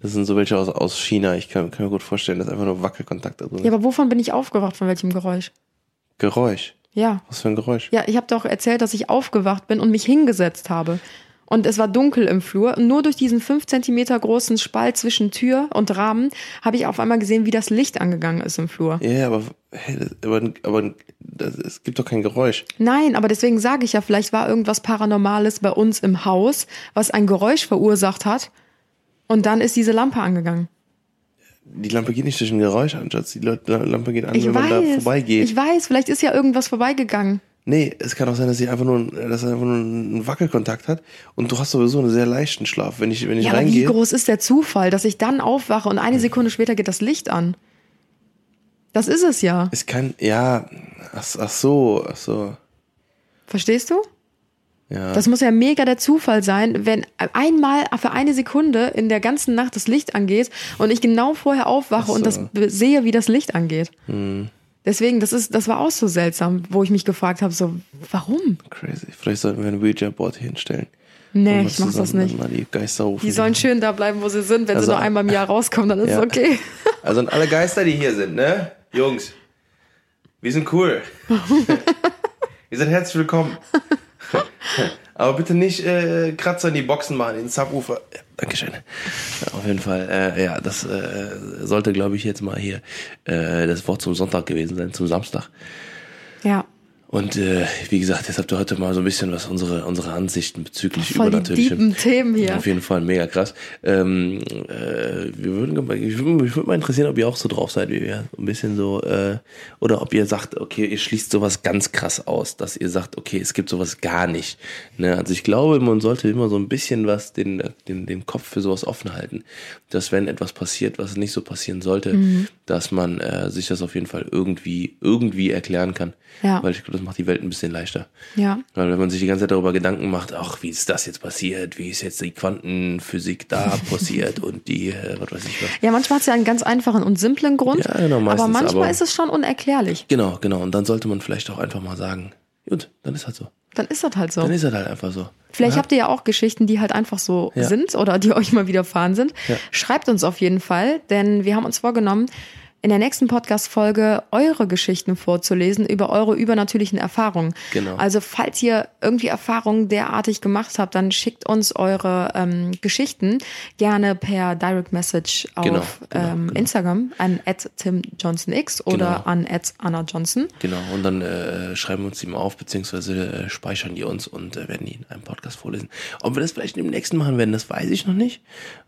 Das sind so welche aus, aus China. Ich kann, kann mir gut vorstellen, dass einfach nur Wackelkontakt da drin Ja, aber wovon bin ich aufgewacht? Von welchem Geräusch? Geräusch? Ja. Was für ein Geräusch? Ja, ich habe doch erzählt, dass ich aufgewacht bin und mich hingesetzt habe. Und es war dunkel im Flur. Und nur durch diesen fünf Zentimeter großen Spalt zwischen Tür und Rahmen habe ich auf einmal gesehen, wie das Licht angegangen ist im Flur. Ja, aber, aber, aber das, es gibt doch kein Geräusch. Nein, aber deswegen sage ich ja, vielleicht war irgendwas Paranormales bei uns im Haus, was ein Geräusch verursacht hat. Und dann ist diese Lampe angegangen. Die Lampe geht nicht durch ein Geräusch an, Schatz. Die Lampe geht an, ich wenn weiß, man da vorbeigeht. Ich weiß, vielleicht ist ja irgendwas vorbeigegangen. Nee, es kann auch sein, dass sie einfach nur, dass er einfach nur einen Wackelkontakt hat und du hast sowieso einen sehr leichten Schlaf. Wenn ich, wenn ich ja, reingehe. Aber wie groß ist der Zufall, dass ich dann aufwache und eine Sekunde später geht das Licht an? Das ist es ja. Es kann, ja, ach, ach so, ach so. Verstehst du? Ja. Das muss ja mega der Zufall sein, wenn einmal für eine Sekunde in der ganzen Nacht das Licht angeht und ich genau vorher aufwache so. und das sehe, wie das Licht angeht. Hm. Deswegen, das ist, das war auch so seltsam, wo ich mich gefragt habe, so, warum? Crazy. Vielleicht sollten wir ein Ouija-Board hinstellen. Nee, ich mach das nicht. Die, die sollen schön da bleiben, wo sie sind. Wenn also, sie nur einmal im Jahr rauskommen, dann ist ja. es okay. Also an alle Geister, die hier sind, ne? Jungs, wir sind cool. Ihr seid herzlich willkommen. Aber bitte nicht äh, Kratzer in die Boxen machen, in den Subwoofer. Ja, Dankeschön. Auf jeden Fall. Äh, ja, das äh, sollte, glaube ich, jetzt mal hier äh, das Wort zum Sonntag gewesen sein, zum Samstag. Ja. Und äh, wie gesagt, jetzt habt ihr heute mal so ein bisschen was unsere unsere Ansichten bezüglich Voll übernatürlichen Themen hier. Auf jeden Fall mega krass. Ähm, äh, wir würden, ich würde würd mal interessieren, ob ihr auch so drauf seid wie wir, ein bisschen so äh, oder ob ihr sagt, okay, ihr schließt sowas ganz krass aus, dass ihr sagt, okay, es gibt sowas gar nicht. Ne? Also ich glaube, man sollte immer so ein bisschen was den den den Kopf für sowas offen halten, dass wenn etwas passiert, was nicht so passieren sollte, mhm. dass man äh, sich das auf jeden Fall irgendwie irgendwie erklären kann. Ja. Weil ich glaube, das macht die Welt ein bisschen leichter. Ja. Weil wenn man sich die ganze Zeit darüber Gedanken macht, ach, wie ist das jetzt passiert, wie ist jetzt die Quantenphysik da passiert und die, äh, was weiß ich was. Ja, manchmal hat es ja einen ganz einfachen und simplen Grund. Ja, genau, meistens, aber manchmal aber, ist es schon unerklärlich. Genau, genau. Und dann sollte man vielleicht auch einfach mal sagen, gut, dann ist halt so. Dann ist das halt so. Dann ist das halt einfach so. Vielleicht ja. habt ihr ja auch Geschichten, die halt einfach so ja. sind oder die euch mal widerfahren sind. Ja. Schreibt uns auf jeden Fall, denn wir haben uns vorgenommen, in der nächsten Podcast-Folge eure Geschichten vorzulesen über eure übernatürlichen Erfahrungen. Genau. Also falls ihr irgendwie Erfahrungen derartig gemacht habt, dann schickt uns eure ähm, Geschichten gerne per Direct Message auf genau, genau, ähm, genau. Instagram an timjohnsonx oder Genau. an Anna Johnson. Genau, und dann äh, schreiben wir uns die mal auf, beziehungsweise äh, speichern die uns und äh, werden die in einem Podcast vorlesen. Ob wir das vielleicht im nächsten machen werden, das weiß ich noch nicht,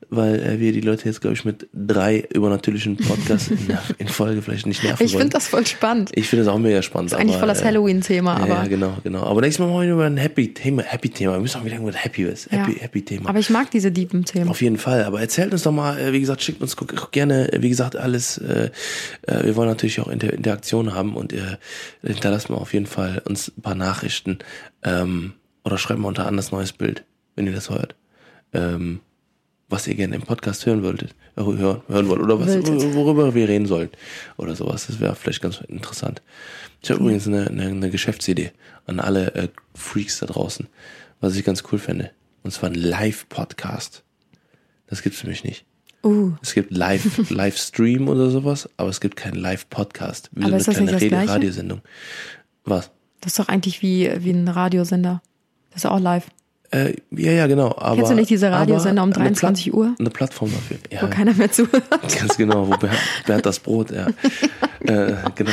weil äh, wir die Leute jetzt, glaube ich, mit drei übernatürlichen Podcasts in, in Folge vielleicht nicht nerven Ich finde das voll spannend. Ich finde das auch mega spannend. Das ist eigentlich voll das äh, Halloween-Thema, Ja, aber. ja, genau, genau. Aber nächstes Mal machen wir über ein Happy-Thema. Happy-Thema. Wir müssen auch wieder irgendwas Happy ist. Happy, Ja. Happy-Thema. Aber ich mag diese deepen Themen. Auf jeden Fall. Aber erzählt uns doch mal, äh, wie gesagt, schickt uns gerne, äh, wie gesagt, alles. Wir wollen natürlich auch Inter Interaktion haben und hinterlasst mal auf jeden Fall uns ein paar Nachrichten ähm, oder schreibt mal unter anderes neues Bild, wenn ihr das hört. Ähm, was ihr gerne im Podcast hören wolltet, äh, hören, hören wollt oder was, worüber wir reden sollen oder sowas. Das wäre vielleicht ganz interessant. Ich habe übrigens eine, eine, eine Geschäftsidee an alle äh, Freaks da draußen, was ich ganz cool fände. Und zwar ein Live-Podcast. Das gibt's nämlich nicht. Uh, Es gibt Live, Livestream oder sowas, aber es gibt keinen Live-Podcast. Wie Aber so eine kleine Rede-? Radiosendung. Was? das ist doch eigentlich wie, wie ein Radiosender. Das ist auch live. Äh, ja, ja, genau. Aber, Kennst du nicht diese Radiosender um eine 23 Pla- Uhr? Eine Plattform dafür. Ja, Wo keiner mehr zuhört. ganz genau. Wo Bernd, Bernd das Brot, ja. äh, genau.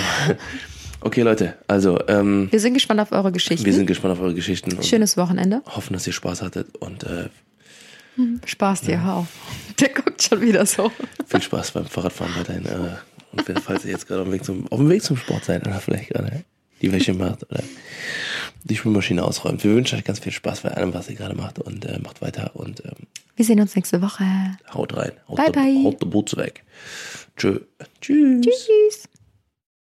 Okay, Leute, also ähm, Wir sind gespannt auf eure Geschichten. wir sind gespannt auf eure Geschichten Schönes Wochenende. hoffen, dass ihr Spaß hattet und äh, Spaß dir, hör auf. Der guckt schon wieder so. viel Spaß beim Fahrradfahren weiterhin. Äh, und falls ihr jetzt gerade auf dem Weg zum, auf dem Weg zum Sport seid, oder vielleicht gerade. Die Wäsche macht oder die Spülmaschine ausräumt. Wir wünschen euch ganz viel Spaß bei allem, was ihr gerade macht und äh, macht weiter und ähm, Wir sehen uns nächste Woche. haut rein. Haut Bye, der, bye. Haut der Boots weg. Tschö. Tschüss. Tschüss.